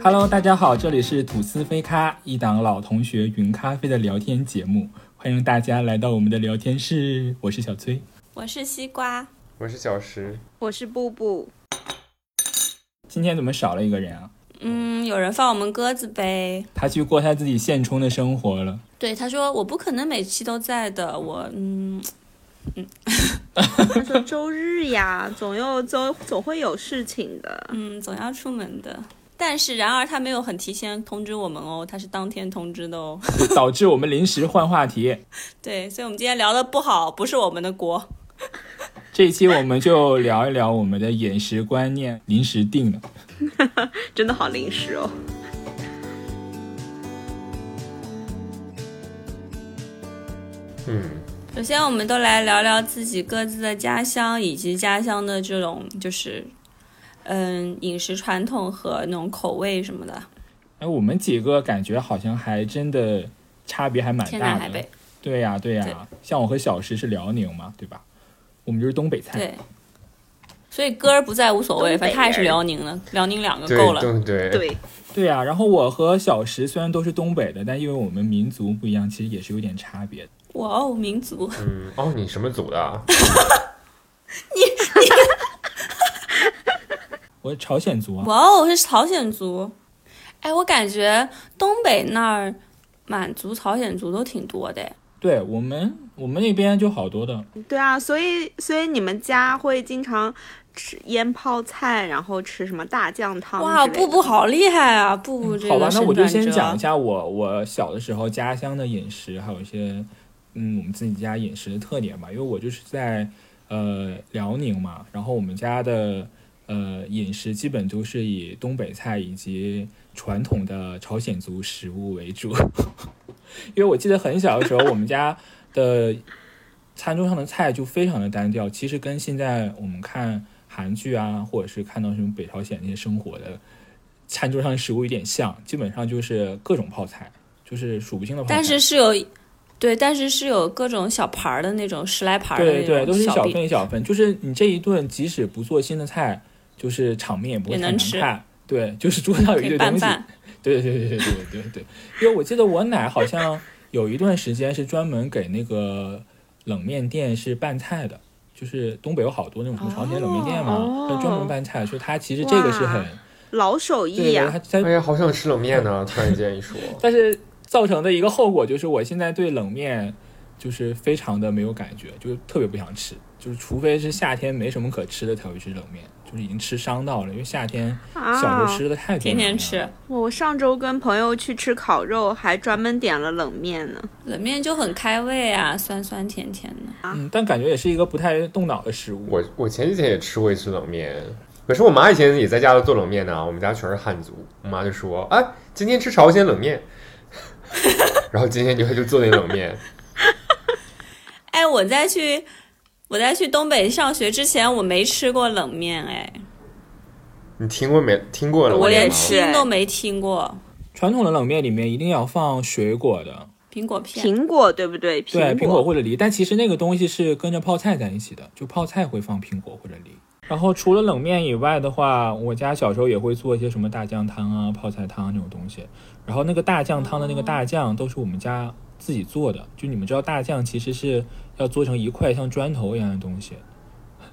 Hello，大家好，这里是吐司飞咖，一档老同学云咖啡的聊天节目，欢迎大家来到我们的聊天室。我是小崔，我是西瓜，我是小石，我是布布。今天怎么少了一个人啊？嗯，有人放我们鸽子呗。他去过他自己现充的生活了。对，他说我不可能每期都在的，我嗯嗯。他说周日呀，总有总总会有事情的，嗯，总要出门的。但是，然而他没有很提前通知我们哦，他是当天通知的哦，导致我们临时换话题。对，所以我们今天聊的不好，不是我们的锅。这一期我们就聊一聊我们的饮食观念，临时定的，真的好临时哦。嗯，首先我们都来聊聊自己各自的家乡，以及家乡的这种就是。嗯，饮食传统和那种口味什么的，哎，我们几个感觉好像还真的差别还蛮大的。天南海北。对呀，对呀，像我和小石是辽宁嘛，对吧？我们就是东北菜。对。所以歌儿不在无所谓，反正他也是辽宁的，辽宁两个够了。对对对呀，然后我和小石虽然都是东北的，但因为我们民族不一样，其实也是有点差别的。哇哦，民族。嗯，哦，你什么族的？你你。我是朝鲜族啊！哇哦，是朝鲜族。哎，我感觉东北那儿满族、朝鲜族都挺多的。对我们，我们那边就好多的。对啊，所以所以你们家会经常吃腌泡菜，然后吃什么大酱汤？哇，布布好厉害啊！布布这个好吧，那我就先讲一下我我小的时候家乡的饮食，还有一些嗯我们自己家饮食的特点吧。因为我就是在呃辽宁嘛，然后我们家的。呃，饮食基本都是以东北菜以及传统的朝鲜族食物为主，因为我记得很小的时候，我们家的餐桌上的菜就非常的单调，其实跟现在我们看韩剧啊，或者是看到什么北朝鲜那些生活的餐桌上的食物有点像，基本上就是各种泡菜，就是数不清的泡菜。但是是有。对，但是是有各种小盘儿的那种十来盘的对对，都是小份一小份，就是你这一顿即使不做新的菜。就是场面也不会太难看，对，就是桌上有一堆东西，对对对对对对对对。因为我记得我奶好像有一段时间是专门给那个冷面店是拌菜的，就是东北有好多那种什么朝鲜冷面店嘛，他专门拌菜，所以他其实这个是很老手艺呀。他哎呀，好想吃冷面呢！突然间一说，但是造成的一个后果就是我现在对冷面就是非常的没有感觉，就特别不想吃，就是除非是夏天没什么可吃的才会吃冷面。就是已经吃伤到了，因为夏天小时候吃的太多，天天吃。我上周跟朋友去吃烤肉，还专门点了冷面呢。冷面就很开胃啊，酸酸甜甜的。嗯，但感觉也是一个不太动脑的食物。我我前几天也吃过一次冷面，可是我妈以前也在家里做冷面呢。我们家全是汉族，我妈就说：“哎，今天吃朝鲜冷面。”然后今天就就做那冷面。哎，我再去。我在去东北上学之前，我没吃过冷面，哎，你听过没？听过了，我连听都没听过。传统的冷面里面一定要放水果的，苹果片，苹果对不对？对，苹果或者梨。但其实那个东西是跟着泡菜在一起的，就泡菜会放苹果或者梨。然后除了冷面以外的话，我家小时候也会做一些什么大酱汤啊、泡菜汤这种东西。然后那个大酱汤的那个大酱都是我们家自己做的。就你们知道，大酱其实是。要做成一块像砖头一样的东西，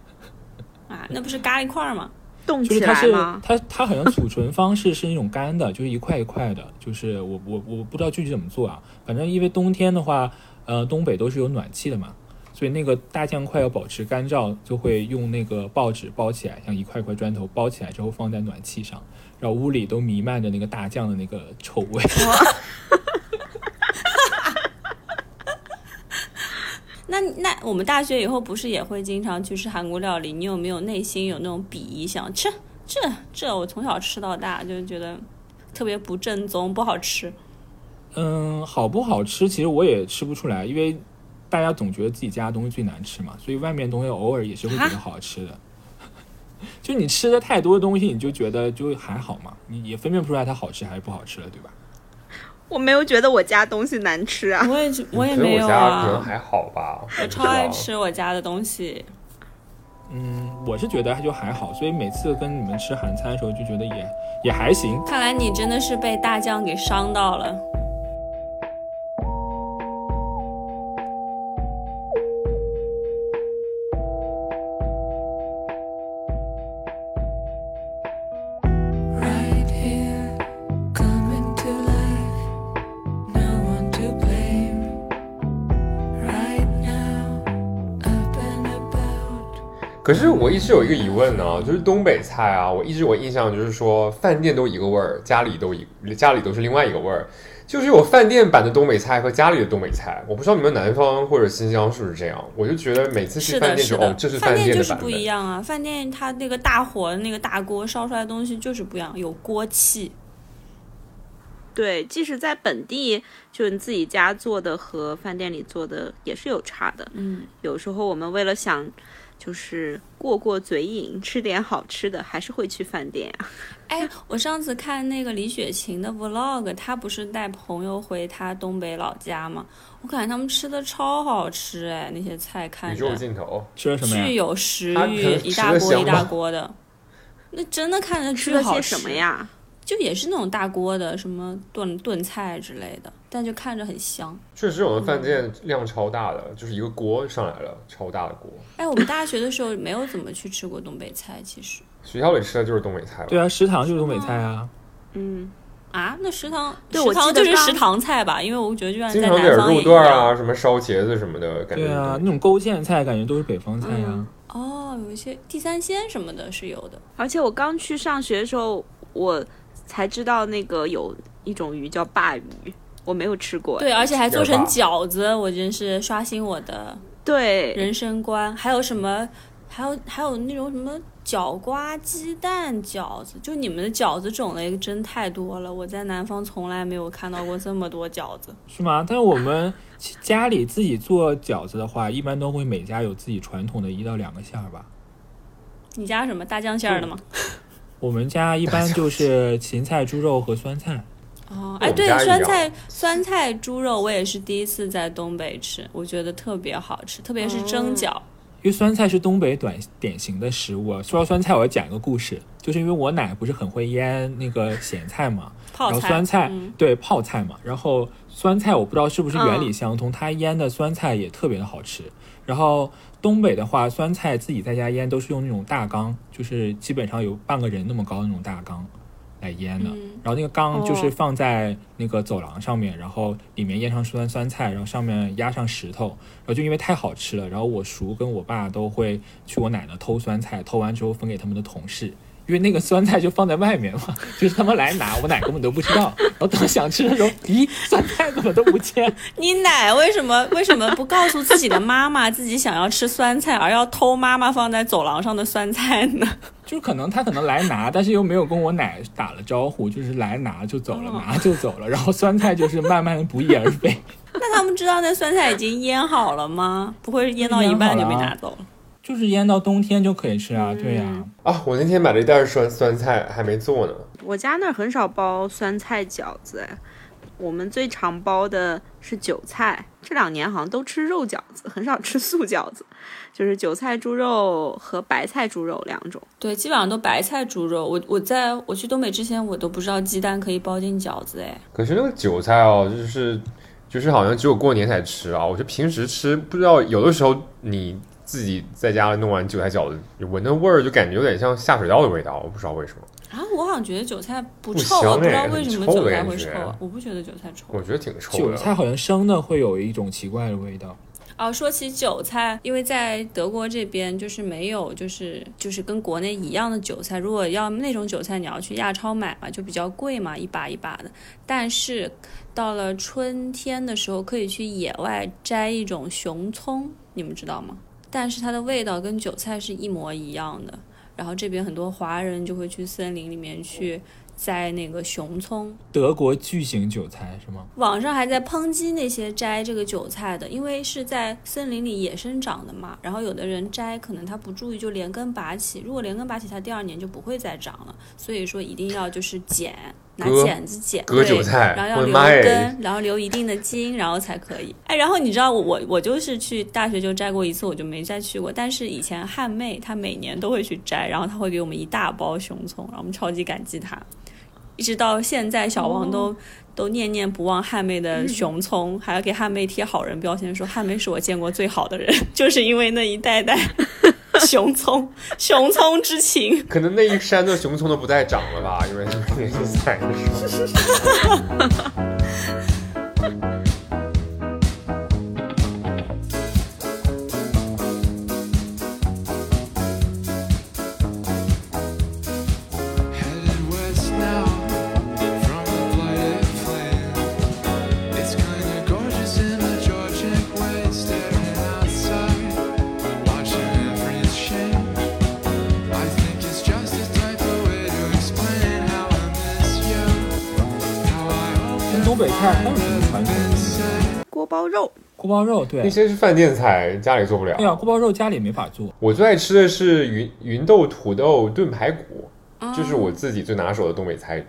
啊，那不是咖喱块吗？冻起来吗？它它好像储存方式是那种干的，就是一块一块的。就是我我我不知道具体怎么做啊，反正因为冬天的话，呃，东北都是有暖气的嘛，所以那个大酱块要保持干燥，就会用那个报纸包起来，像一块块砖头包起来之后放在暖气上，然后屋里都弥漫着那个大酱的那个臭味。那那我们大学以后不是也会经常去吃韩国料理？你有没有内心有那种鄙夷，想吃这这？我从小吃到大，就觉得特别不正宗，不好吃。嗯，好不好吃？其实我也吃不出来，因为大家总觉得自己家的东西最难吃嘛，所以外面东西偶尔也是会比较好吃的。就你吃的太多的东西，你就觉得就还好嘛，你也分辨不出来它好吃还是不好吃了，对吧？我没有觉得我家东西难吃啊，我也我也没有啊，可能还好吧。我超爱吃我家的东西。嗯，我是觉得就还好，所以每次跟你们吃韩餐的时候就觉得也也还行。看来你真的是被大酱给伤到了。可是我一直有一个疑问呢，就是东北菜啊，我一直我印象就是说饭店都一个味儿，家里都一家里都是另外一个味儿，就是有饭店版的东北菜和家里的东北菜。我不知道你们南方或者新疆是不是这样，我就觉得每次去饭店就是的，哦，这是饭店就是不一。样啊！饭店它那个大火的那个大锅烧出来的东西就是不一样，有锅气。对，即使在本地，就是你自己家做的和饭店里做的也是有差的。嗯，有时候我们为了想就是过过嘴瘾，吃点好吃的，还是会去饭店啊。哎，我上次看那个李雪琴的 vlog，她不是带朋友回她东北老家吗？我感觉他们吃的超好吃哎，那些菜看宇宙着尽头，吃了什么呀？巨有食欲，一大锅一大锅的。那真的看着吃了些巨好吃什么？呀？就也是那种大锅的，什么炖炖菜之类的，但就看着很香。确实有的饭店量超大的，就是一个锅上来了，超大的锅。哎，我们大学的时候没有怎么去吃过东北菜，其实学校里吃的就是东北菜了。对啊，食堂就是东北菜啊。嗯，啊，那食堂对我食堂就是食堂菜吧？因为我觉得就像经在常点肉。段啊，什么烧茄子什么的，感觉对啊，那种勾芡菜感觉都是北方菜呀、嗯哦，有一些地三鲜什么的是有的。而且我刚去上学的时候，我才知道那个有一种鱼叫鲅鱼，我没有吃过。对，而且还做成饺子，我真是刷新我的对，人生观。还有什么？还有还有那种什么角瓜鸡蛋饺子，就你们的饺子种类真太多了。我在南方从来没有看到过这么多饺子。是吗？但是我们家里自己做饺子的话，一般都会每家有自己传统的一到两个馅儿吧。你家什么大酱馅儿的吗？我们家一般就是芹菜、猪肉和酸菜。哦，跟哎，对酸菜酸菜猪肉我也是第一次在东北吃，我觉得特别好吃，特别是蒸饺。因为酸菜是东北短典型的食物。说到酸菜，我要讲一个故事，就是因为我奶不是很会腌那个咸菜嘛，泡菜，然后酸菜、嗯对泡菜嘛，然后酸菜我不知道是不是原理嗯相通，它腌的酸菜也特别的好吃。然后东北的话，酸菜自己在家腌都是用那种大缸，就是基本上有半个人那么高的那种大缸来腌的。嗯然后那个缸就是哦放在那个走廊上面，然后里面腌上酸酸菜，然后上面压上石头，然后就因为太好吃了，然后我叔跟我爸都会去我奶奶偷酸菜，偷完之后分给他们的同事。因为那个酸菜就放在外面嘛，就是他们来拿，我奶根本都不知道。然后等想吃的时候，咦，酸菜怎么都不见？你奶为什么为什么不告诉自己的妈妈 自己想要吃酸菜，而要偷妈妈放在走廊上的酸菜呢？就是可能他可能来拿，但是又没有跟我奶打了招呼，就是来拿就走了，哦拿就走了。然后酸菜就是慢慢的不翼而飞。那他们知道那酸菜已经腌好了吗？不会腌到一半就被拿走了？就是腌到冬天就可以吃啊，对呀、啊，我那天买了一袋酸酸菜，还没做呢。我家那儿很少包酸菜饺子，哎，我们最常包的是韭菜。这两年好像都吃肉饺子，很少吃素饺子，就是韭菜猪肉和白菜猪肉两种。对，基本上都白菜猪肉。我我在我去东北之前，我都不知道鸡蛋可以包进饺子，哎，可是那个韭菜哦，就是就是好像只有过年才吃啊。我觉得平时吃不知道，有的时候你自己在家弄完韭菜饺子，闻那味儿就感觉有点像下水道的味道，我不知道为什么。啊，我好像觉得韭菜不不臭，我不知道哎为什么韭菜会臭啊，我不觉得韭菜臭。我觉得挺臭的。韭菜好像生的会有一种奇怪的味道。哦，说起韭菜，因为在德国这边就是没有，就是就是跟国内一样的韭菜。如果要那种韭菜，你要去亚超买嘛，就比较贵嘛，一把一把的。但是到了春天的时候，可以去野外摘一种熊葱，你们知道吗？但是它的味道跟韭菜是一模一样的。然后这边很多华人就会去森林里面去摘那个熊葱，德国巨型韭菜是吗？网上还在抨击那些摘这个韭菜的，因为是在森林里野生长的嘛。然后有的人摘，可能他不注意就连根拔起，如果连根拔起，它第二年就不会再长了。所以说一定要就是剪，拿剪子剪，割对韭菜然后要留根，然后留一定的筋，然后才可以。哎，然后你知道我我我就是去大学就摘过一次，我就没再去过。但是以前汉妹她每年都会去摘，然后她会给我们一大包熊葱，然后我们超级感激她。一直到现在，小王都、都念念不忘汉妹的熊葱，还要给汉妹贴好人标签，说汉妹是我见过最好的人，就是因为那一袋袋 熊葱，熊葱之情。可能那一山的熊葱都不再长了吧，因为那个采的时候。锅包肉，对那，些是饭店菜，家里做不了对啊，锅包肉家里没法做。我最爱吃的是芸芸豆土豆炖排骨，就是我自己最拿手的东北菜，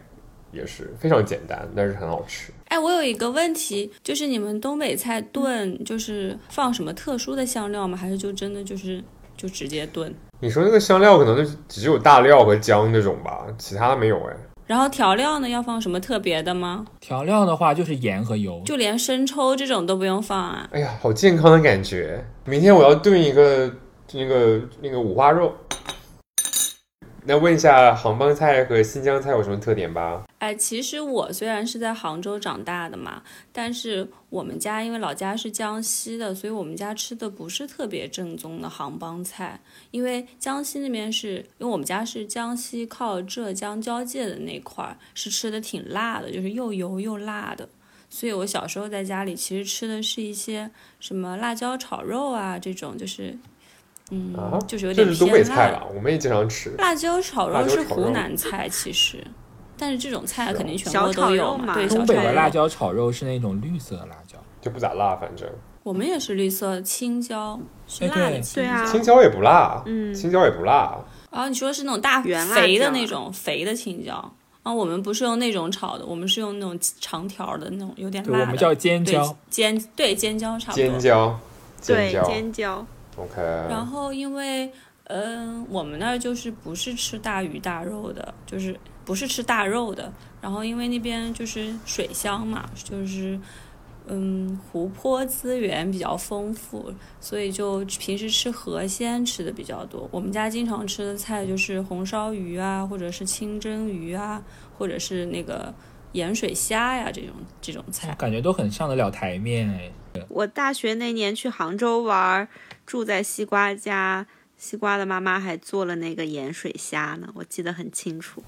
也是非常简单，但是很好吃。哎，我有一个问题，就是你们东北菜炖就是放什么特殊的香料吗？还是就真的就是就直接炖？你说那个香料可能就只有大料和姜那种吧，其他的没有哎。然后调料呢，要放什么特别的吗？调料的话就是盐和油，就连生抽这种都不用放啊？哎呀，好健康的感觉！明天我要炖一个那个那个五花肉。那问一下，杭帮菜和新疆菜有什么特点吧？哎，其实我虽然是在杭州长大的嘛，但是我们家因为老家是江西的，所以我们家吃的不是特别正宗的杭帮菜。因为江西那边是因为我们家是江西靠浙江交界的那块儿，是吃的挺辣的，就是又油又辣的。所以我小时候在家里其实吃的是一些什么辣椒炒肉啊这种，就是嗯，啊，就是有点这是东偏辣北菜吧？我们也经常吃。辣椒炒肉是湖南菜，其实，但是这种菜肯定全国都有嘛对，东北的辣椒炒肉是那种绿色的辣椒，就不咋辣，反正我们也是绿色青椒，是辣的青椒。对啊青椒也不辣，嗯青椒也不辣。然后你说是那种大原辣肥的那种肥的青椒，啊我们不是用那种炒的，我们是用那种长条的那种有点，辣的。我们叫尖对椒。尖对尖椒差不多。尖椒，对尖椒尖椒，，OK。然后因为嗯、我们那儿就是不是吃大鱼大肉的，就是不是吃大肉的。然后因为那边就是水乡嘛，就是嗯湖泊资源比较丰富，所以就平时吃河鲜吃的比较多。我们家经常吃的菜就是红烧鱼啊，或者是清蒸鱼啊，或者是那个盐水虾呀这种这种菜。感觉都很上得了台面哎。我大学那年去杭州玩，住在西瓜家，西瓜的妈妈还做了那个盐水虾呢，我记得很清楚。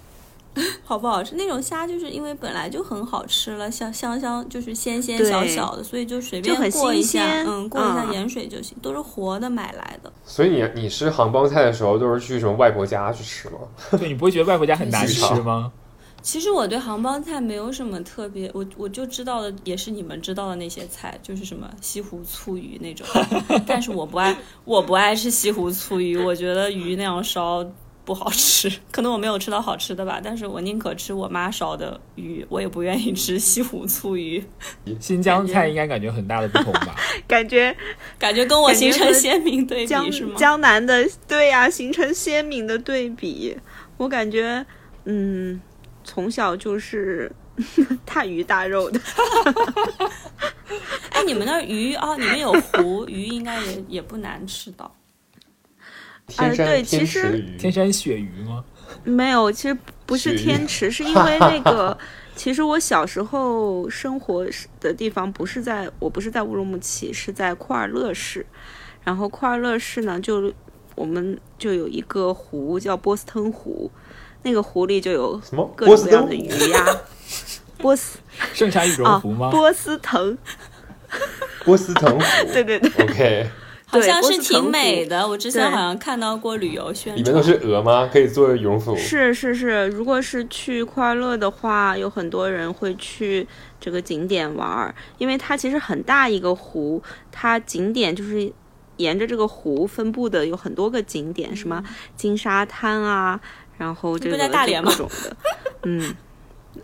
好不好吃？那种虾就是因为本来就很好吃了，香香香，就是鲜鲜小小的，所以就随便过一下，嗯，过一下嗯盐水就行，都是活的买来的。所以你你吃杭帮菜的时候都是去什么外婆家去吃吗？对你不会觉得外婆家很难吃吗？其实我对杭帮菜没有什么特别，我我就知道的也是你们知道的那些菜，就是什么西湖醋鱼那种，但是我不爱我不爱吃西湖醋鱼，我觉得鱼那样烧不好吃，可能我没有吃到好吃的吧，但是我宁可吃我妈烧的鱼，我也不愿意吃西湖醋鱼，新疆菜应该感觉很大的不同吧？感觉感觉跟我形成鲜明对江比是吗？江南的对呀、形成鲜明的对比。我感觉，嗯，从小就是 大鱼大肉的。哎，你们那儿鱼啊，你们有湖鱼，应该也也不难吃到。天山、对其实天山鳕鱼吗？没有，其实不是天池，是因为那个，其实我小时候生活的地方不是在，我不是在乌鲁木齐，是在库尔勒市。然后库尔勒市呢，就我们就有一个湖叫波斯腾湖，那个湖里就有什么各种各样的鱼呀，波斯盛产羽啊绒服吗？波斯腾，波斯腾湖。对对对，OK，好像是挺美的。我之前好像看到过旅游宣传，里面都是鹅吗？可以做羽绒服。是是是，如果是去快乐的话，有很多人会去这个景点玩儿，因为它其实很大一个湖，它景点就是沿着这个湖分布的有很多个景点，什么金沙滩啊，然后这不个就在大连吗各种的，嗯，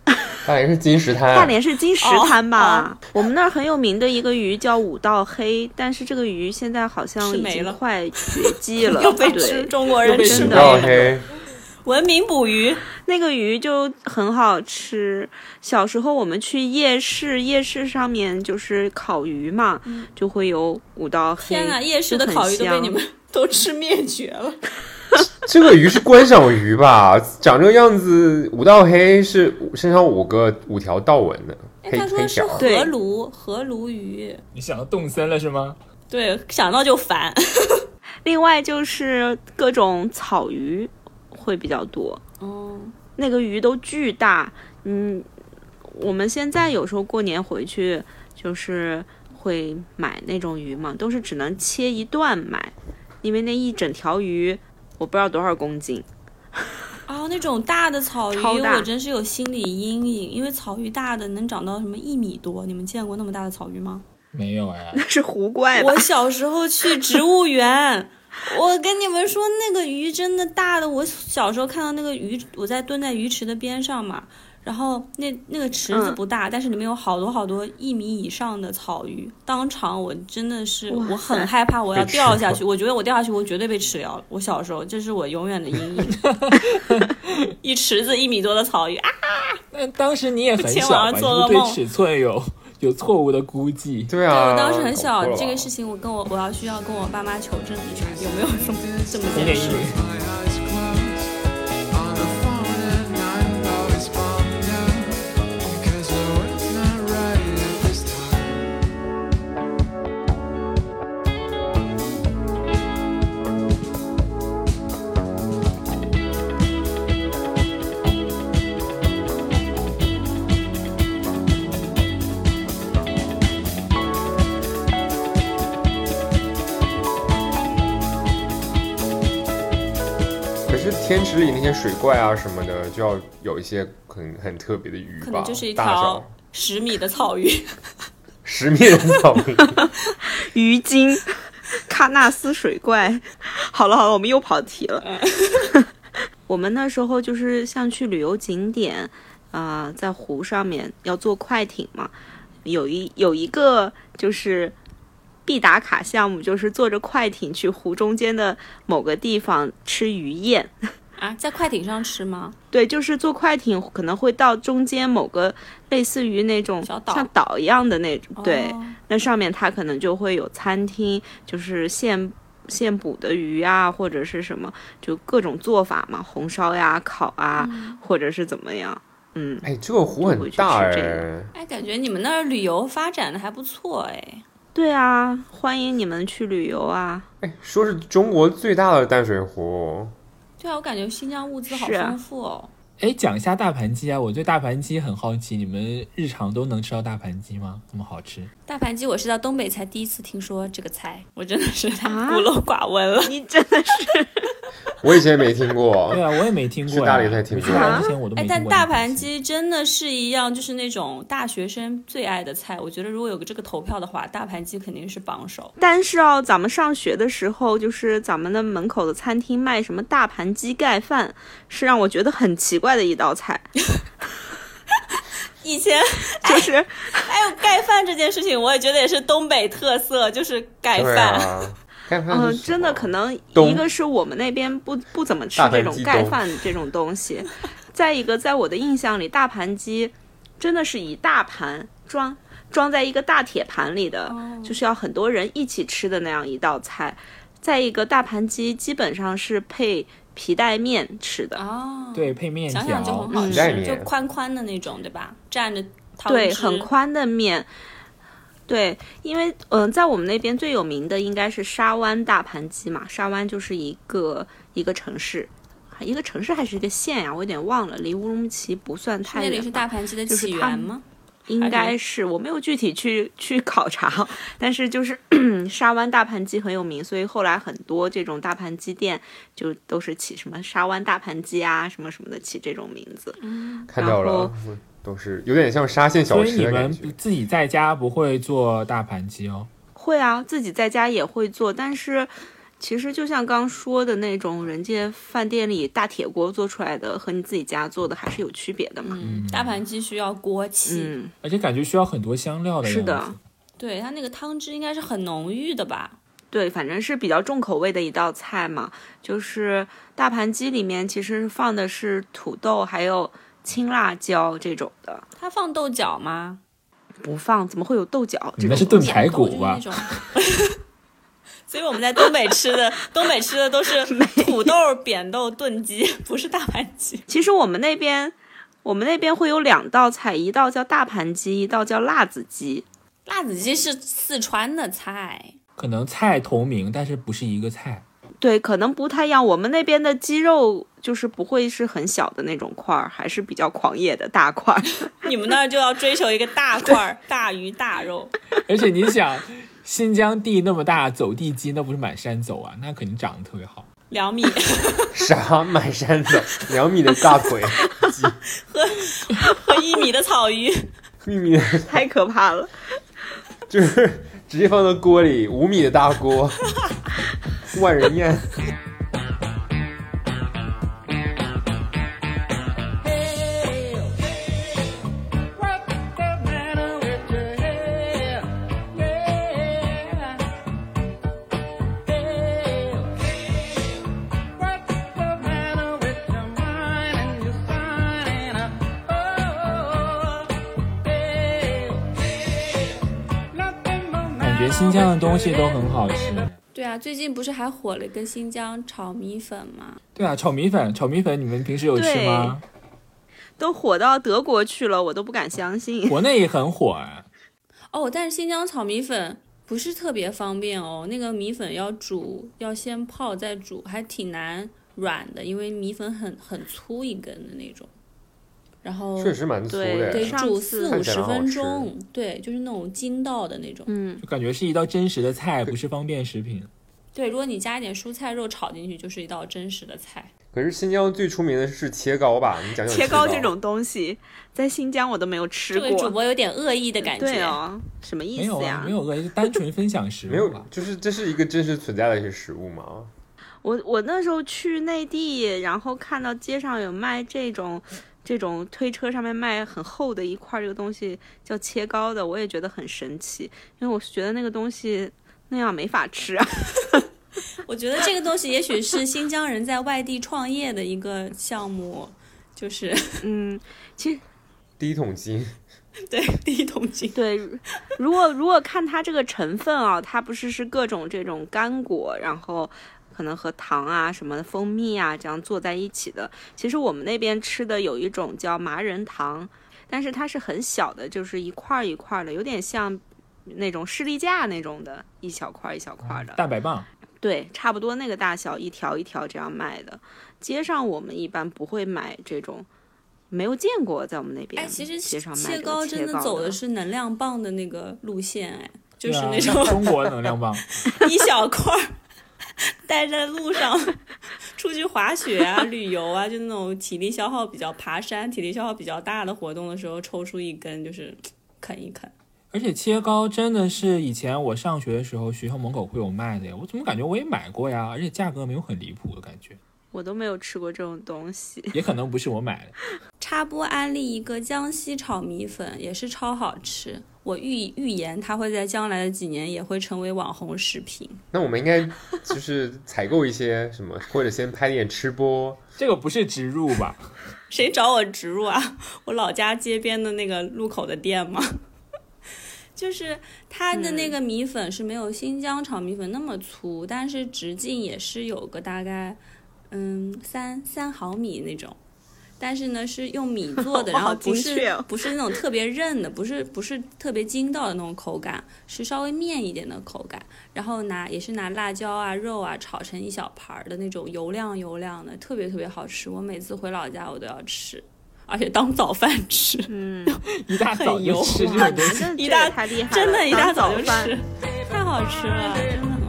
大连是金石滩，大连是金石哦滩吧？我们那儿很有名的一个鱼叫五道黑，但是这个鱼现在好像已吃没了经快绝 迹了，又被吃。中国人吃真的五道黑，文明捕鱼，那个鱼就很好吃。小时候我们去夜市，夜市上面就是烤鱼嘛，就会有五道黑。嗯天呐，夜市的烤鱼都被你们都吃灭绝了。这个鱼是观赏鱼吧？长这个样子，五道黑是身上五个五条道纹的哎，黑他说是河鲈，河鲈鱼。你想到动森了是吗？对，想到就烦。另外就是各种草鱼会比较多，哦，那个鱼都巨大。嗯，我们现在有时候过年回去就是会买那种鱼嘛，都是只能切一段买，因为那一整条鱼我不知道多少公斤。哦，那种大的草鱼，我真是有心理阴影，因为草鱼大的能长到什么一米多。你们见过那么大的草鱼吗？没有哎，那是湖怪吧我？小时候去植物园，我跟你们说，那个鱼真的大的，我小时候看到那个鱼，我在蹲在鱼池的边上嘛，然后那那个池子嗯。不大，但是里面有好多好多一米以上的草鱼，当场我真的是我很害怕我要掉下去，我觉得我掉下去我绝对被吃掉了。我小时候这是我永远的阴影，一池子一米多的草鱼啊，那当时你也很前小吧？晚上你做噩梦。对尺寸有有错误的估计？对对啊，我当时很小这个事情我跟我我要需要跟我爸妈求证一下，有没有什么这么件事里那些水怪啊什么的，就要有一些很很特别的鱼吧，可能就是一条小十米的草鱼，十米的草鱼。鱼精、喀纳斯水怪。好了好了，我们又跑题了。我们那时候就是像去旅游景点，啊、在湖上面要坐快艇嘛，有一有一个就是必打卡项目，就是坐着快艇去湖中间的某个地方吃鱼宴。啊，在快艇上吃吗？对，就是坐快艇可能会到中间某个类似于那种像岛一样的那种，对，哦那上面它可能就会有餐厅，就是现现捕的鱼啊，或者是什么，就各种做法嘛，红烧呀、烤啊，或者是怎么样。嗯，哎，这个湖很大哎这，哎，感觉你们那儿旅游发展的还不错哎。对啊，欢迎你们去旅游啊！哎，说是中国最大的淡水湖，对啊，我感觉新疆物资好丰富哦。哎，讲一下大盘鸡啊！我对大盘鸡很好奇，你们日常都能吃到大盘鸡吗？那么好吃？大盘鸡，我是到东北才第一次听说这个菜，我真的是孤陋寡闻了。你真的是我以前没听过 对。啊，我也没听过呀。去大理才听我过去大连之前我都没哎，听过。但大盘，鸡真的是一样，就是那种大学生最爱的菜。我觉得如果有个这个投票的话，大盘鸡肯定是榜首。但是哦，咱们上学的时候，就是咱们的门口的餐厅卖什么大盘鸡盖饭，是让我觉得很奇怪的一道菜。以前 就是还有盖饭这件事情，我也觉得也是东北特色，就是盖饭。啊，盖饭嗯、真的可能一个是我们那边不不怎么吃这种盖饭这种东西，再一个在我的印象里，大盘鸡真的是一大盘装装在一个大铁盘里的，哦就是要很多人一起吃的那样一道菜。再一个，大盘鸡基本上是配皮带面吃的，哦，对，配面想想就很，好吃，就宽宽的那种，对吧？蘸着汤对，很宽的面。对，因为嗯、呃在我们那边最有名的应该是沙湾大盘鸡嘛，沙湾就是一个一个城市，一个城市还是一个县呀、我有点忘了，离乌鲁木齐不算太远。那里是大盘鸡的起源吗？应该是我没有具体去去考察，但是就是 沙湾大盘鸡很有名，所以后来很多这种大盘鸡店就都是起什么沙湾大盘鸡啊，什么什么的起这种名字。看到了，都是有点像沙县小吃的感觉。们自己在家不会做大盘鸡哦？会啊，自己在家也会做，但是其实就像刚说的那种，人家饭店里大铁锅做出来的和你自己家做的还是有区别的嘛。嗯，大盘鸡需要锅气，嗯，而且感觉需要很多香料的样子。是的，对它那个汤汁应该是很浓郁的吧？对，反正是比较重口味的一道菜嘛。就是大盘鸡里面其实放的是土豆，还有青辣椒这种的，它放豆角吗？不放怎么会有豆角你们是炖？排骨吧那种 所以我们在东北吃的，东北吃的都是土豆、扁豆炖鸡，不是大盘鸡。其实我们那边，我们那边会有两道菜，一道叫大盘鸡，一道叫辣子鸡。辣子鸡是四川的菜，可能菜同名，但是不是一个菜。对，可能不太一样。我们那边的鸡肉就是不会是很小的那种块儿，还是比较狂野的大块儿。你们那儿就要追求一个大块儿、大鱼大肉。而且你想，新疆地那么大，走地鸡那不是满山走啊？那肯定长得特别好。两米 啥满山走，两米的大腿，和和一米的草鱼，一米的 太可怕了。就是直接放到锅里，五米的大锅，万人宴。东西都很好吃。对啊，最近不是还火了一个新疆炒米粉吗？对啊，炒米粉，炒米粉，你们平时有吃吗？都火到德国去了，我都不敢相信。国内也很火啊。哦，但是新疆炒米粉不是特别方便哦，那个米粉要煮，要先泡再煮，还挺难软的，因为米粉很很粗一根的那种。然后确实蛮粗的对得，煮上四五十分钟，对，就是那种筋道的那种。嗯，就感觉是一道真实的菜，不是方便食品。对，如果你加一点蔬菜肉炒进去，就是一道真实的菜。可是新疆最出名的是切糕吧？你讲讲切糕糕这种东西，在新疆我都没有吃这个主。播有点恶意的感觉。对哦，什么意没有啊，思呀没？有恶意，单纯分享食物 没有，。就是这是一个真实存在的一些食物嘛？我我那时候去内地，然后看到街上有卖这种这种推车上面卖很厚的一块这个东西叫切糕的，我也觉得很神奇，因为我觉得那个东西那样没法吃啊。我觉得这个东西也许是新疆人在外地创业的一个项目，就是嗯，其实 第一桶金，对第一桶金。对，如果如果看它这个成分啊，它不是是各种这种干果，然后可能和糖啊、什么蜂蜜啊这样做在一起的。其实我们那边吃的有一种叫麻仁糖，但是它是很小的，就是一块儿一块儿的，有点像那种士力架那种的，一小块儿一小块儿的。大白棒，对，差不多那个大小，一条一条这样卖的。街上我们一般不会买这种，没有见过在我们那边。哎，其实街上卖切糕糕真的走的的是能量棒的那个路线，哎，就是那种中国能量棒。一小块儿，带在路上出去滑雪啊、旅游啊，就那种体力消耗比较爬山、体力消耗比较大的活动的时候，抽出一根就是啃一啃。而且切糕真的是以前我上学的时候，学校门口会有卖的呀。我怎么感觉我也买过呀？而且价格没有很离谱的感觉，我都没有吃过这种东西。也可能不是我买的。插播安利一个江西炒米粉，也是超好吃。我预预言它会在将来的几年也会成为网红食品。那我们应该就是采购一些什么，或者先拍点吃播。这个不是植入吧？谁找我植入啊？我老家街边的那个路口的店吗？就是它的那个米粉是没有新疆炒米粉那么粗，但是直径也是有个大概嗯三三毫米那种。但是呢，是用米做的，然后不是、哦不是那种特别韧的，不是不是特别筋道的那种口感，是稍微面一点的口感。然后拿也是拿辣椒啊、肉啊炒成一小盘儿的那种油亮油亮的，特别特别好吃。我每次回老家我都要吃。而且当早饭吃，嗯，一大早就吃这哇种东西，一大真的，一大早就饭吃，太好吃了，真的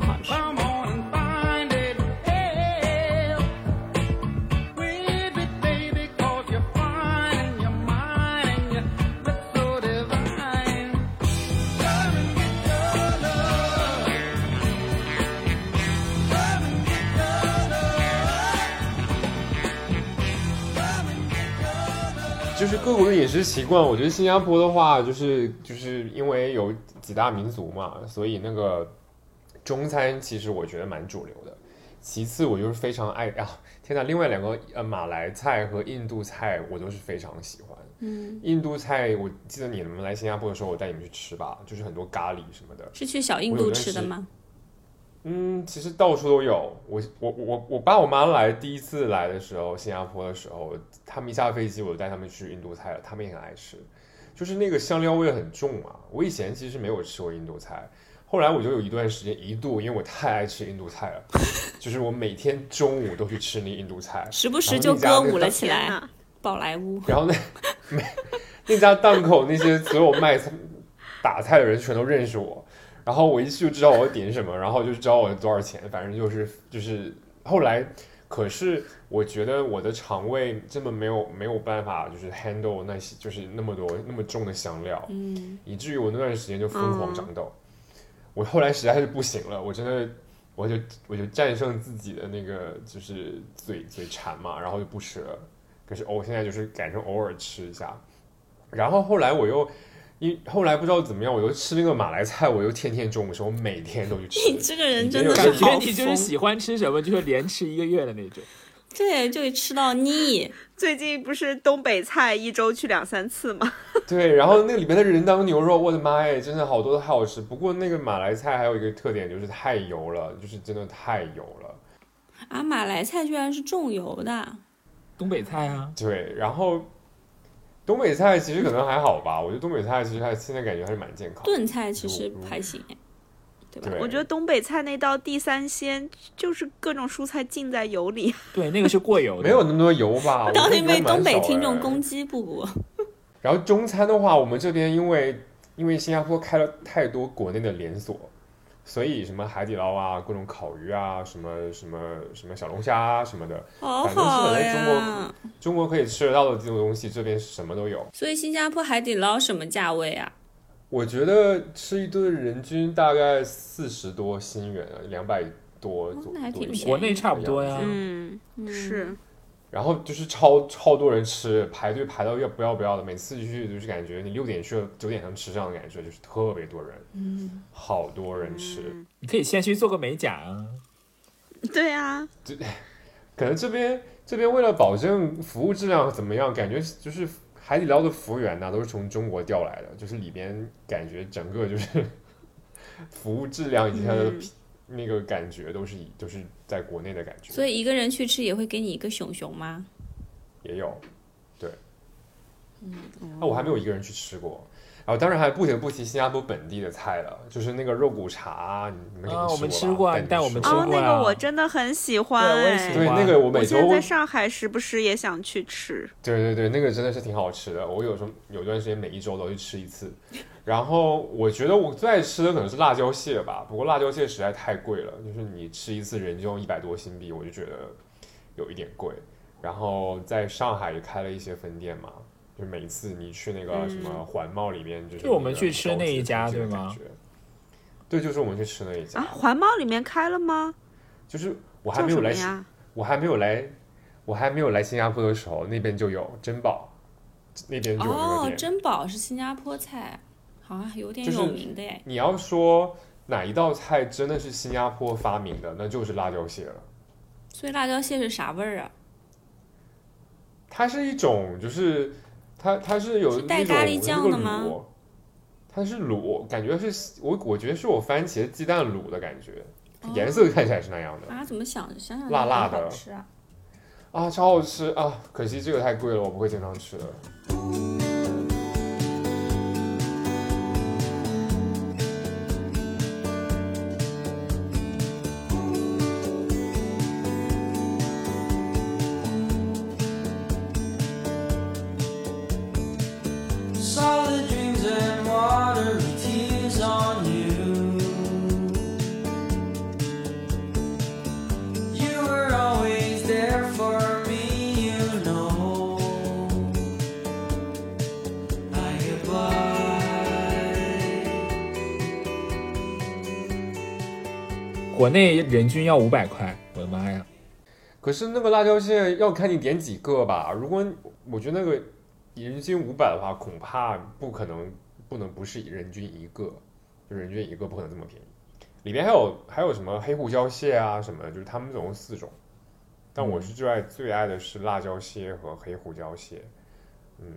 就是各国的饮食习惯，我觉得新加坡的话，就是就是因为有几大民族嘛，所以那个中餐其实我觉得蛮主流的。其次，我就是非常爱啊，天呐，另外两个呃马来菜和印度菜我都是非常喜欢。嗯，印度菜，我记得你们来新加坡的时候，我带你们去吃吧，就是很多咖喱什么的。是去小印度吃的吗？嗯，其实到处都有。我我我我爸我妈来第一次来的时候，新加坡的时候，他们一下飞机我就带他们去印度菜了，他们也很爱吃，就是那个香料味很重嘛。我以前其实没有吃过印度菜，后来我就有一段时间一度因为我太爱吃印度菜了，就是我每天中午都去吃那印度菜，时不时就歌舞了起来，啊宝莱坞。然后那每 那家档口那些所有卖菜打菜的人全都认识我，然后我一去就知道我要点什么，然后就知道我多少钱，反正就是就是后来，可是我觉得我的肠胃根本没有没有办法就是 handle 那些就是那么多那么重的香料，嗯，以至于我那段时间就疯狂长痘。我后来实在是不行了，我真的我就我就战胜自己的那个就是嘴嘴馋嘛，然后就不吃了。可是我现在就是改成偶尔吃一下，然后后来我又。因后来不知道怎么样，我又吃那个马来菜，我又天天中午的时候每天都去吃。你这个人真的是感觉你就是喜欢吃什么就会连吃一个月的那种。对，就吃到腻。最近不是东北菜一周去两三次吗？对，然后那个里面的人当牛肉，我的妈呀，真的好多都太好吃。不过那个马来菜还有一个特点就是太油了，就是真的太油了。啊，马来菜居然是重油的，东北菜啊，对，然后东北菜其实可能还好吧，我觉得东北菜其实还现在感觉还是蛮健康。炖菜其实还行哎，对吧？对，我觉得东北菜那道地三鲜就是各种蔬菜浸在油里，对，那个是过油的，没有那么多油吧？当我觉得年被东北听众攻击不不？然后中餐的话，我们这边因为因为新加坡开了太多国内的连锁，所以什么海底捞啊、各种烤鱼啊、什么什么什么小龙虾啊什么的，好反正是好本来中国。中国可以吃得到的这种东西，这边什么都有。所以新加坡海底捞什么价位啊？我觉得吃一顿人均大概四十多新元啊，两百多左哦那还挺多一些国内差不多呀嗯，嗯是然后就是超超多人吃，排队排到要不要不要的，每次去就是感觉你六点去了，九点才能吃上的感觉，就是特别多人，嗯，好多人吃。嗯你可以先去做个美甲啊。对啊，可能这边这边为了保证服务质量怎么样，感觉就是海底捞的服务员呐、都是从中国调来的，就是里边感觉整个就是 服务质量以及它的嗯那个感觉都是以都是在国内的感觉，所以一个人去吃也会给你一个熊熊吗？也有，对，嗯啊，我还没有一个人去吃过。然后当然还不得不提新加坡本地的菜了，就是那个肉骨茶，你你们肯啊我们吃吃过？带我们吃哦，那过啊个我真的很喜欢对我也喜哎，对，那个我每周我现在在上海时不时也想去吃。对对对，那个真的是挺好吃的。我有时候有段时间每一周都去吃一次。然后我觉得我最爱吃的可能是辣椒蟹吧，不过辣椒蟹实在太贵了，就是你吃一次人就用一百多新币，我就觉得有一点贵。然后在上海也开了一些分店嘛，就每一次你去那个嗯什么环贸里面，就是就我们去吃那一家的对吗感觉？对，就是我们去吃那一家，啊，环贸里面开了吗？就是我还没有来？我还没有来，我还没有来新加坡的时候，那边就有珍宝，那边就有那个哦，珍宝是新加坡菜，好像有点有名的哎。你要说哪一道菜真的是新加坡发明的，那就是辣椒蟹了。所以辣椒蟹是啥味儿啊？它是一种，就是它它是有是带那种咖喱酱的吗它是卤，感觉是我我觉得是我番茄鸡蛋卤的感觉，颜色看起来是那样的啊，怎么想想想辣辣的好吃啊？啊，超好吃啊！可惜这个太贵了，我不会经常吃的。国内人均要五百块，我的妈呀！可是那个辣椒蟹要看你点几个吧。如果我觉得那个人均五百的话，恐怕不可能，不能不是人均一个，就人均一个不可能这么便宜。里面还有还有什么黑胡椒蟹啊什么的，就是他们总共四种。但我是最爱最爱的是辣椒蟹和黑胡椒蟹。嗯，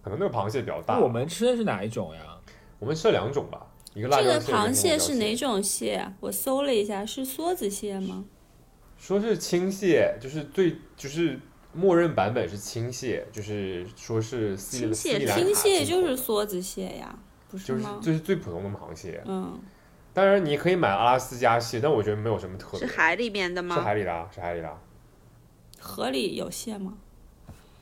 可能那个螃蟹比较大。我们吃的是哪一种呀？我们吃了两种吧，一个辣这个螃蟹是哪种蟹啊？我搜了一下，是梭子蟹吗？说是青蟹，就是最就是默认版本是青蟹，就是说是青蟹青蟹就是梭子蟹呀，不就是吗？就是最普通的螃蟹。嗯，当然你可以买阿拉斯加蟹，但我觉得没有什么特别。是海里面的吗是？海里的，是海里的。河里有蟹吗？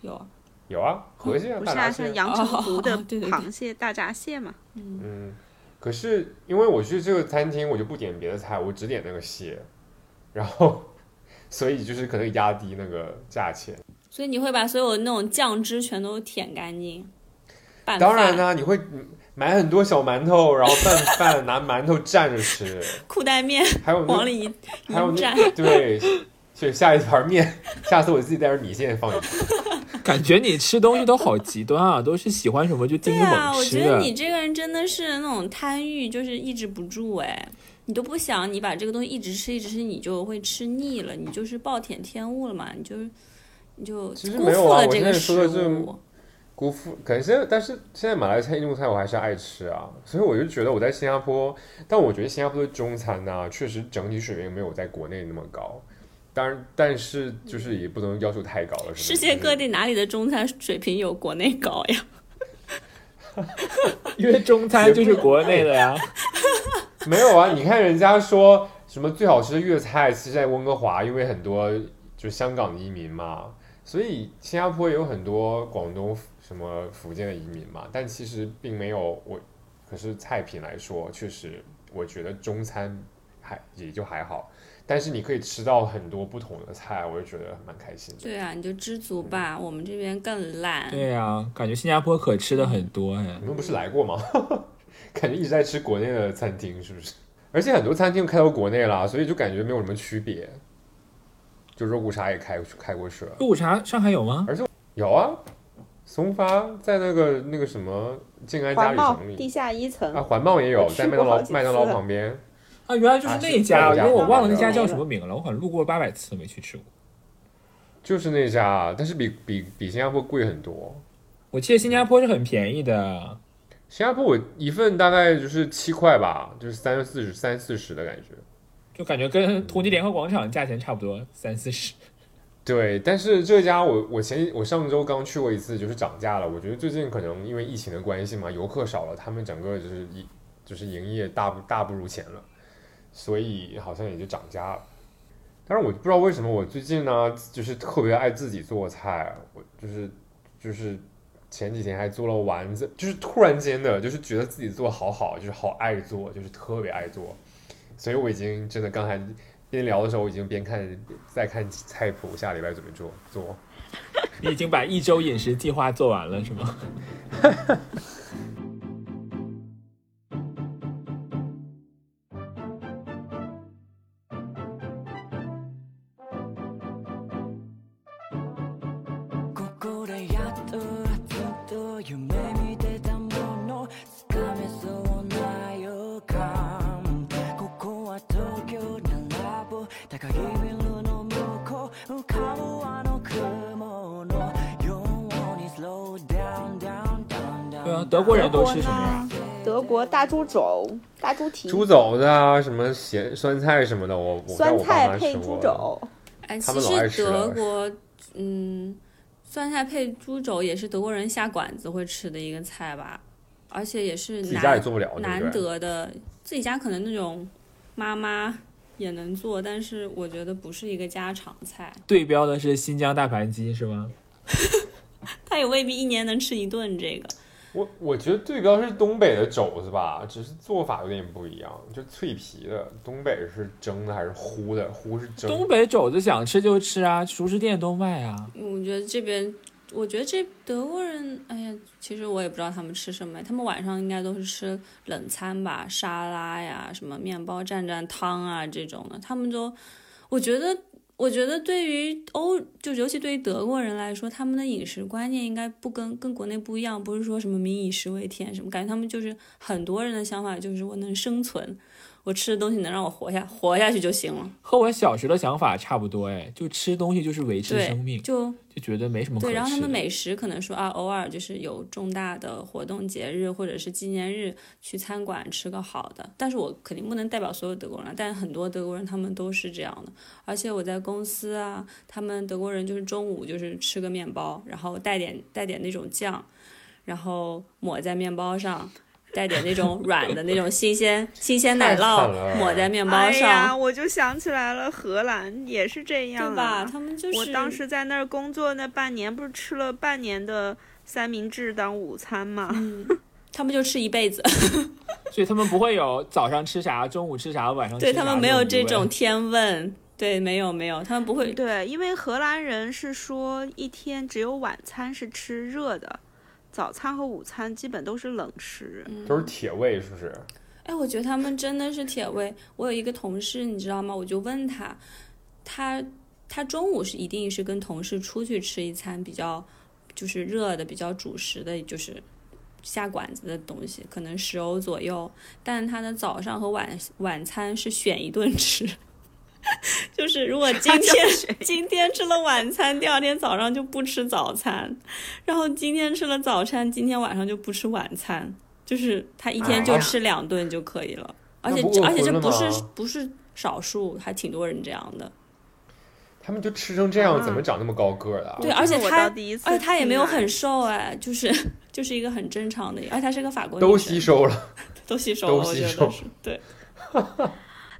有啊。有啊，河蟹、不是啊，像。阳澄湖的哦对对对螃蟹、大闸蟹嘛。嗯，可是因为我去这个餐厅，我就不点别的菜，我只点那个蟹，然后所以就是可能压低那个价钱。所以你会把所有那种酱汁全都舔干净。拌当然呢、你会买很多小馒头，然后拌饭，拿馒头蘸着吃，裤带面还有往里一还有蘸，对，所以下一盘面，下次我自己带点米线放进去。感觉你吃东西都好极端啊，都是喜欢什么就盯着对啊，猛吃的。我觉得你这个人真的是那种贪欲，就是抑制不住哎。你都不想你把这个东西一直吃一直吃，你就会吃腻了，你就是暴殄天物了嘛，你就是你就辜负了这个食物。辜负，可能现在，但是现在马来菜、印度菜我还是爱吃啊，所以我就觉得我在新加坡，但我觉得新加坡的中餐呢、确实整体水平没有在国内那么高。当然，但是就是也不能要求太高了。是世界各地哪里的中餐水平有国内高呀？因为中餐就是国内的呀。没有啊？你看人家说什么最好吃的粤菜，其实在温哥华，因为很多就是香港的移民嘛，所以新加坡也有很多广东什么福建的移民嘛，但其实并没有我。可是菜品来说，确实我觉得中餐还也就还好，但是你可以吃到很多不同的菜，我就觉得蛮开心的。对啊，你就知足吧，我们这边更烂。对啊、感觉新加坡可吃的很多哎你。们不是来过吗？感觉一直在吃国内的餐厅，是不是？而且很多餐厅开到国内了，所以就感觉没有什么区别。就肉骨茶也开开过去了，肉骨茶上海有吗？而且有啊，松发在那个那个什么静安嘉里城里地下一层啊，环贸也有，在麦当劳麦当劳旁边，啊，原来就是啊那家，因为我忘了那家那家叫什么名了，我好像路过八百次都没去吃过。就是那家，但是比比比新加坡贵很多。我记得新加坡是很便宜的，新加坡我一份大概就是七块吧，就是三四十三四十的感觉。就感觉跟同济联合广场价钱差不多，三四十。对，但是这家我我前我上周刚去过一次，就是涨价了。我觉得最近可能因为疫情的关系嘛，游客少了，他们整个就是一就是营业大不大不如前了，所以好像也就涨价了。但是我不知道为什么我最近呢，就是特别爱自己做菜，我就是就是前几天还做了丸子，就是突然间的，就是觉得自己做好好，就是好爱做，就是特别爱做，所以我已经真的刚才边聊的时候，我已经边看在看菜谱，下礼拜怎么做做。你已经把一周饮食计划做完了是吗？大猪肘、大猪蹄、猪肘子啊，什么咸酸菜什么的，我酸菜配。猪肘，哎，他其实德国，嗯，酸菜配猪肘也是德国人下馆子会吃的一个菜吧，而且也是自己家也难做不了，难？得的，自己家可能那种妈妈也能做，但是我觉得不是一个家常菜，对标的是新疆大盘鸡是吗？他也未必一年能吃一顿这个。我我觉得对标是东北的肘子吧，只是做法有点不一样，就脆皮的。东北是蒸的还是烀的？烀是蒸。东北肘子想吃就吃啊，熟食店都卖啊。我觉得这边，我觉得这德国人，哎呀，其实我也不知道他们吃什么，他们晚上应该都是吃冷餐吧，沙拉呀，什么面包蘸蘸汤啊这种的，他们都，我觉得。我觉得对于欧，就尤其对于德国人来说，他们的饮食观念应该不跟跟国内不一样，不是说什么民以食为天什么，感觉他们就是很多人的想法就是我能生存，我吃的东西能让我活下活下去就行了。和我小时的想法差不多，哎，就吃东西就是维持生命，，就就觉得没什么可对。然后他们美食可能说啊，偶尔就是有重大的活动、节日或者是纪念日去餐馆吃个好的，但是我肯定不能代表所有德国人啊，但是很多德国人他们都是这样的。而且我在公司啊，他们德国人就是中午就是吃个面包，然后带点带点那种酱，然后抹在面包上。带点那种软的那种新鲜新鲜奶酪抹在面包上哎呀，上，我就想起来了，荷兰也是这样、啊，对吧？他们就是我当时在那儿工作那半年，不是吃了半年的三明治当午餐吗？嗯，他们就吃一辈子。所以他们不会有早上吃啥、中午吃啥、晚上吃啥对他们没有这种天问，对，没有没有，他们不会。对，因为荷兰人是说一天只有晚餐是吃热的，早餐和午餐基本都是冷食。都是铁胃，是不是？哎，我觉得他们真的是铁胃。我有一个同事，你知道吗？我就问他，他他中午是一定是跟同事出去吃一餐比较就是热的、比较主食的，就是下馆子的东西，可能十欧左右。但他的早上和晚晚餐是选一顿吃。就是如果今天 今天吃了晚餐，第二天早上就不吃早餐，然后今天吃了早餐，今天晚上就不吃晚餐，就是他一天就吃两顿就可以了，而且而且这不是不是少数，还挺多人这样的。他们就吃成这样，啊怎么长那么高个儿的啊？对，而且他而且他也没有很瘦哎，就是 就是一个很正常的，而且他是个法国女生都吸收了。都吸收了，都我觉吸收得是对。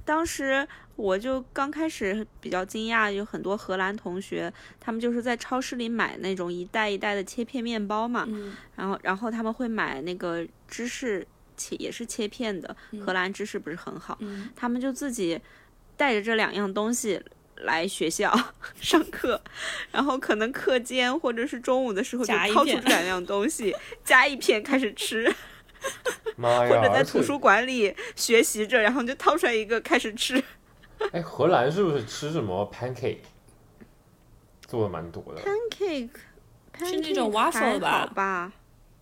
当时我就刚开始比较惊讶，有很多荷兰同学，他们就是在超市里买那种一袋一袋的切片面包嘛，嗯然后然后他们会买那个芝士切也是切片的，荷兰芝士不是很好，嗯，他们就自己带着这两样东西。来学校 上课，然后可能课间或者是中午的时候就夹一片掏出这两样东西，夹一片开始吃，妈呀！或者在图书馆里学习着，然后就掏出来一个开始吃。哎，荷兰是不是吃什么 pancake 做的蛮多的？pancake 是那种 waffle 吧吧？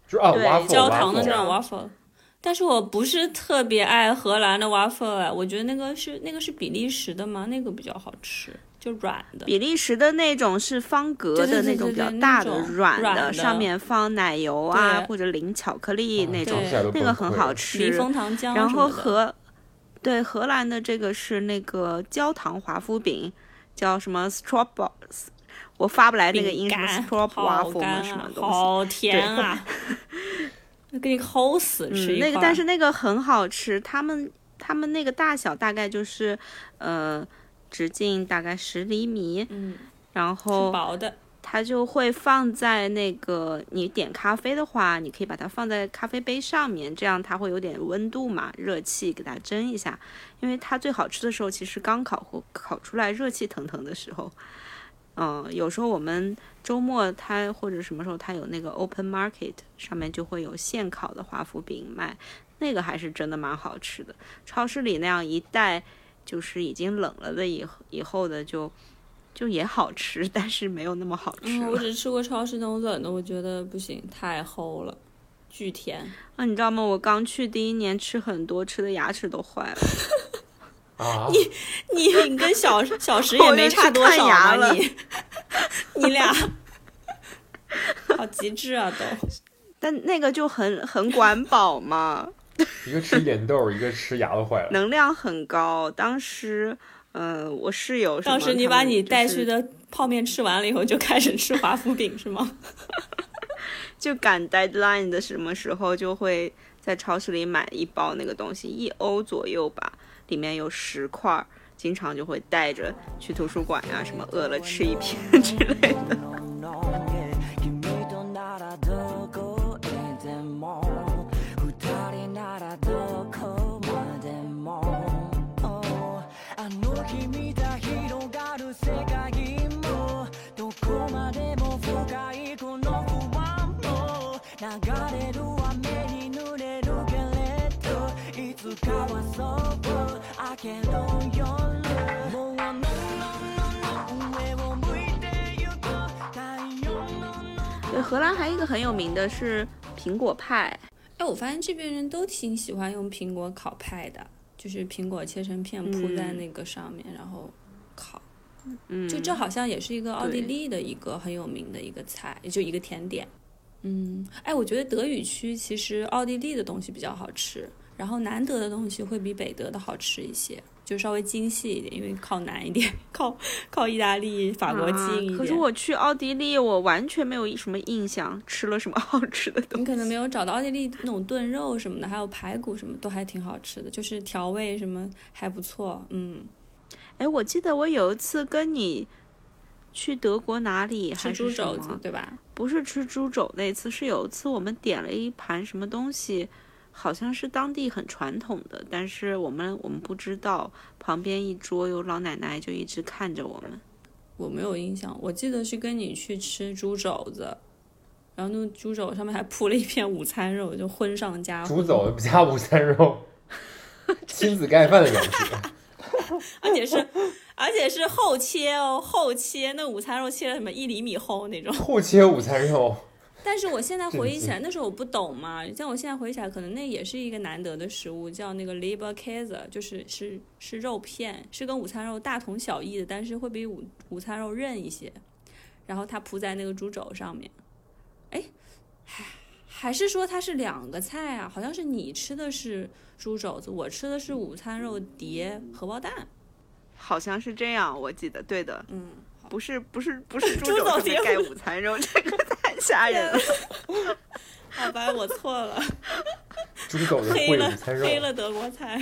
就是啊对，waffle 焦糖的那种 waffle。但是我不是特别爱荷兰的 waffle，哎，我觉得那个是那个是比利时的吗？那个比较好吃，就软的。比利时的那种是方格的那种比较大的软软的上面放奶油啊或者淋巧克力那种那个很好吃。蜜蜂糖浆然后什么的荷对荷兰的这个是那个焦糖华夫饼，叫什么 strawb，我发不来那个音，什么饼干 straw 好 waffle 干吗？什么啊，东西？好甜啊！那给你齁死吃嗯。那个但是那个很好吃，他们他们那个大小大概就是呃直径大概十厘米，嗯，然挺后薄的，它就会放在那个你点咖啡的话，你可以把它放在咖啡杯上面，这样它会有点温度嘛，热气给它蒸一下。因为它最好吃的时候其实刚烤或烤出来热气腾腾的时候。嗯，有时候我们周末它或者什么时候它有那个 open market，上面就会有现烤的华夫饼卖，那个还是真的蛮好吃的。超市里那样一袋就是已经冷了的以以后的就就也好吃，但是没有那么好吃嗯，我只吃过超市那种冷的，我觉得不行，太齁了，巨甜。啊，你知道吗？我刚去第一年吃很多，吃的牙齿都坏了。啊，你你你跟小小石也没差多少嘛，牙了你你俩好极致啊都。但那个就很很管饱嘛，一个吃莲豆，一个吃牙都坏了。能量很高。当时，呃，我室友当时你把你带去，的泡面吃完了以后，就开始吃华夫饼是吗？就赶 deadline 的什么时候，就会在超市里买一包那个东西，一欧左右吧，里面有十块儿，经常就会带着去图书馆呀、什么饿了吃一片之类的。荷兰还有一个很有名的是苹果派，哎，我发现这边人都挺喜欢用苹果烤派的，就是苹果切成片铺在那个上面，然后烤。嗯，就这好像也是一个奥地利的一个很有名的一个菜，也就一个甜点。嗯，哎，我觉得德语区其实奥地利的东西比较好吃，然后南德的东西会比北德的好吃一些，就稍微精细一点，因为靠南一点，靠靠意大利、法国近一点。啊可是我去奥地利，我完全没有什么印象，吃了什么好吃的东西。你可能没有找到奥地利那种炖肉什么的，还有排骨什么都还挺好吃的，就是调味什么还不错。嗯，哎，我记得我有一次跟你去德国哪里还吃猪是什么肘子对吧？不是吃猪肘那次，是有一次我们点了一盘什么东西，好像是当地很传统的，但是我们我们不知道，旁边一桌有老奶奶就一直看着我们。我没有印象，我记得是跟你去吃猪肘子，然后那猪肘上面还铺了一片午餐肉，就荤上加，猪肘加午餐肉，亲子盖饭的感觉。而且是而且是厚切哦，厚切，那午餐肉切了什么一厘米厚那种。后切午餐肉，但是我现在回忆起来，那时候我不懂嘛，像我现在回忆起来，可能那也是一个难得的食物，叫那个 l i b e r k a s e 就是是是肉片，是跟午餐肉大同小异的，但是会比午午餐肉韧一些。然后它铺在那个猪肘上面，哎，还还是说它是两个菜啊？好像是你吃的是猪肘子，我吃的是午餐肉叠荷包蛋。好像是这样，我记得，对的，嗯，不是不是不是 猪猪肘上面肘叠盖午餐肉，这个太吓人了。好吧，我错了。猪肘子烩黑了午餐肉，黑了德国菜，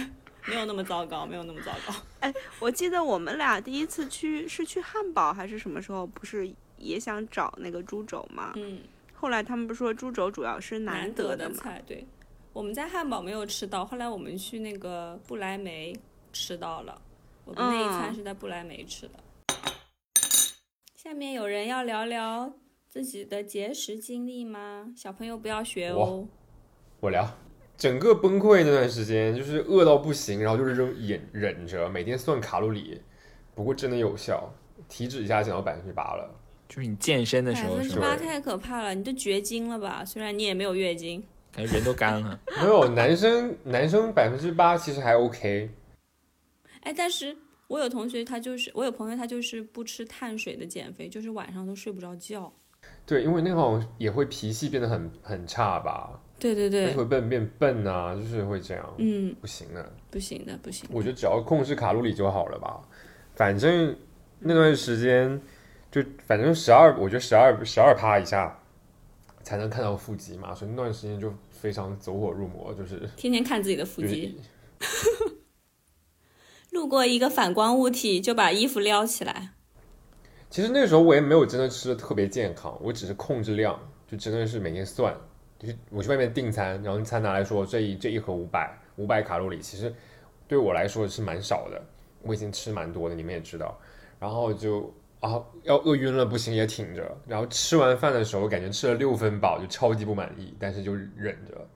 没有那么糟糕，没有那么糟糕。哎我记得我们俩第一次去是去汉堡还是什么时候，不是也想找那个猪肘吗？嗯，后来他们不是说猪肘主要是难得嘛？的菜，对。我们在汉堡没有吃到，后来我们去那个不来梅吃到了。我们那一餐嗯是在不来梅吃的。下面有人要聊聊自己的节食经历吗？小朋友不要学哦。我聊。整个崩溃那段时间，就是饿到不行，然后就是忍忍忍着，每天算卡路里。不过真的有效，体脂一下降到百分之八了。就是你健身的时候是吧？分之八太可怕了，你都绝经了吧？虽然你也没有月经。感觉人都干了。没有男生，男生百分之八其实还 OK。哎，但是我有同学他就是，我有朋友他就是不吃碳水的减肥，就是晚上都睡不着觉。对，因为那种也会脾气变得很很差吧，对对对，会变变笨啊，就是会这样，嗯，不行的。不行的，不行的。我觉得只要控制卡路里就好了吧，反正那段时间就反正十二，我觉得十二十二趴以下才能看到腹肌嘛，所以那段时间就非常走火入魔，就是天天看自己的腹就是肌，路过一个反光物体就把衣服撩起来。其实那时候我也没有真的吃的特别健康，我只是控制量，就真的是每天算，就是我去外面订餐，然后餐拿来说这一这一盒五百五百卡路里，其实对我来说是蛮少的，我已经吃蛮多的，你们也知道，然后就啊要饿晕了不行也挺着，然后吃完饭的时候感觉吃了六分饱，就超级不满意，但是就忍着。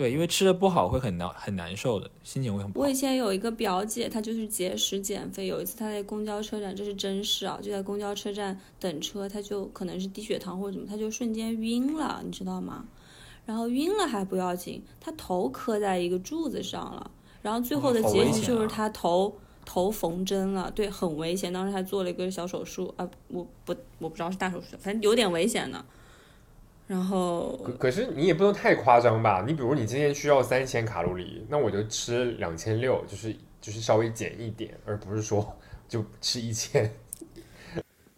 对，因为吃的不好会很难很难受的，心情会很不好我以。前有一个表姐，她就是节食减肥。有一次她在公交车站，这是真事啊，就在公交车站等车，她就可能是低血糖或者怎么，她就瞬间晕了，你知道吗？然后晕了还不要紧，她头磕在一个柱子上了，然后最后的结局就是她头、头缝针了，对，很危险。当时还做了一个小手术啊，我不我不知道是大手术，反正有点危险的。然后可可是你也不能太夸张吧？你比如你今天需要三千卡路里，那我就吃两千六，就是就是稍微减一点，而不是说就吃一千。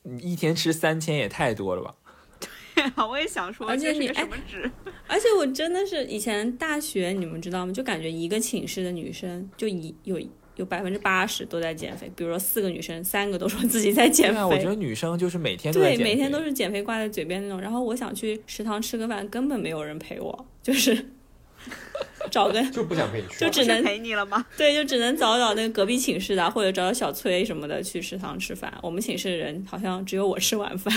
你一天吃三千也太多了吧？我也想说，而且你这是个什么值？而且我真的是以前大学，你们知道吗？就感觉一个寝室的女生就一有有百分之八十都在减肥。比如说四个女生，三个都说自己在减肥啊，我觉。得女生就是每天都在对，减肥每天都是减肥挂在嘴边那种。然后我想去食堂吃个饭，根本没有人陪我，就是 找个就不想陪你去。就只能陪你了吗？对，就只能找找那个隔壁寝室的，或者找找小崔什么的去食堂吃饭。我们寝室的人好像只有我吃晚饭。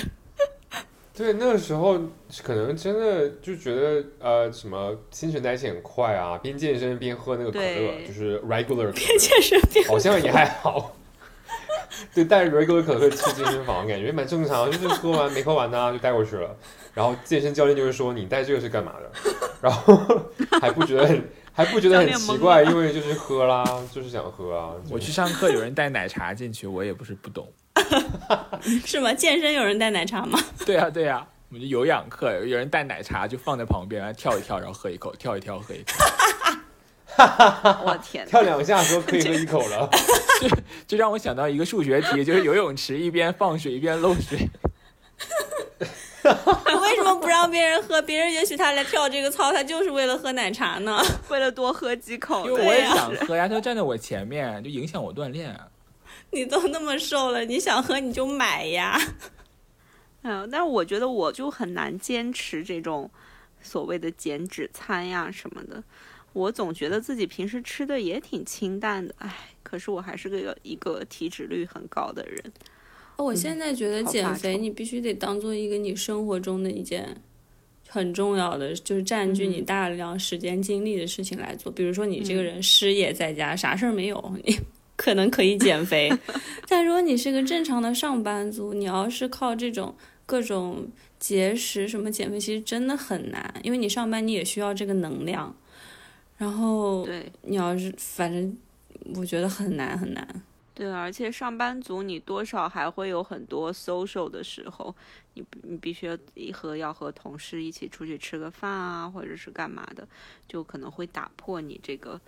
对，那个时候可能真的就觉得呃，什么新陈代谢很快啊，边健身边喝那个可乐，就是 regular 可健身边，好像也还好。对，带 regular 可乐去健身房，感觉蛮正常，就是喝完没喝完呢、就带过去了。然后健身教练就会说你带这个是干嘛的，然后 还不觉得很还不觉得很奇怪，因为就是喝啦，就是想喝啊。我去上课，有人带奶茶进去，我也不是不懂。是吗？健身有人带奶茶吗？对啊，对啊，我们就有氧课，有人带奶茶就放在旁边，然后跳一跳，然后喝一口，跳一跳喝一口，我天！跳两下说可以喝一口了，就让我想到一个数学题，就是游泳池一边放水一边漏水。你为什么不让别人喝？别人也许他来跳这个操，他就是为了喝奶茶呢。为了多喝几口，因为我也想喝呀，他就站在我前面，就影响我锻炼。你都那么瘦了，你想喝你就买呀。嗯，但是我觉得我就很难坚持这种所谓的减脂餐呀什么的。我总觉得自己平时吃的也挺清淡的，唉，可是我还是个一个体脂率很高的人。我现在觉得减肥你必须得当做一个你生活中的一件很重要的，就是占据你大量时间精力的事情来做。比如说你这个人失业在家，啥事儿没有，你可能可以减肥。但如果你是个正常的上班族，你要是靠这种各种节食什么减肥，其实真的很难，因为你上班你也需要这个能量。然后对你要是反正我觉得很难很难。对，而且上班族你多少还会有很多 social 的时候，你你必须要和要和同事一起出去吃个饭啊，或者是干嘛的，就可能会打破你这个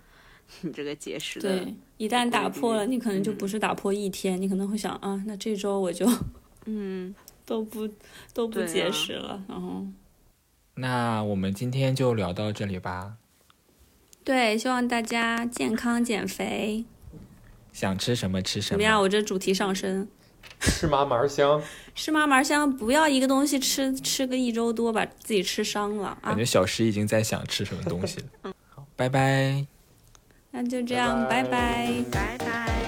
你 这个节食的。对，一旦打破了，你可能就嗯不是打破一天，你可能会想啊，那这周我就嗯，都不都不节食了。然后，那我们今天就聊到这里吧。对，希望大家健康减肥。想吃什么吃什么怎么样？我这主题上升。吃嘛嘛香。吃嘛嘛香，不要一个东西吃吃个一周多，把自己吃伤了啊感！觉小石已经在想吃什么东西了。好，拜拜。那就这样，拜拜拜拜拜拜。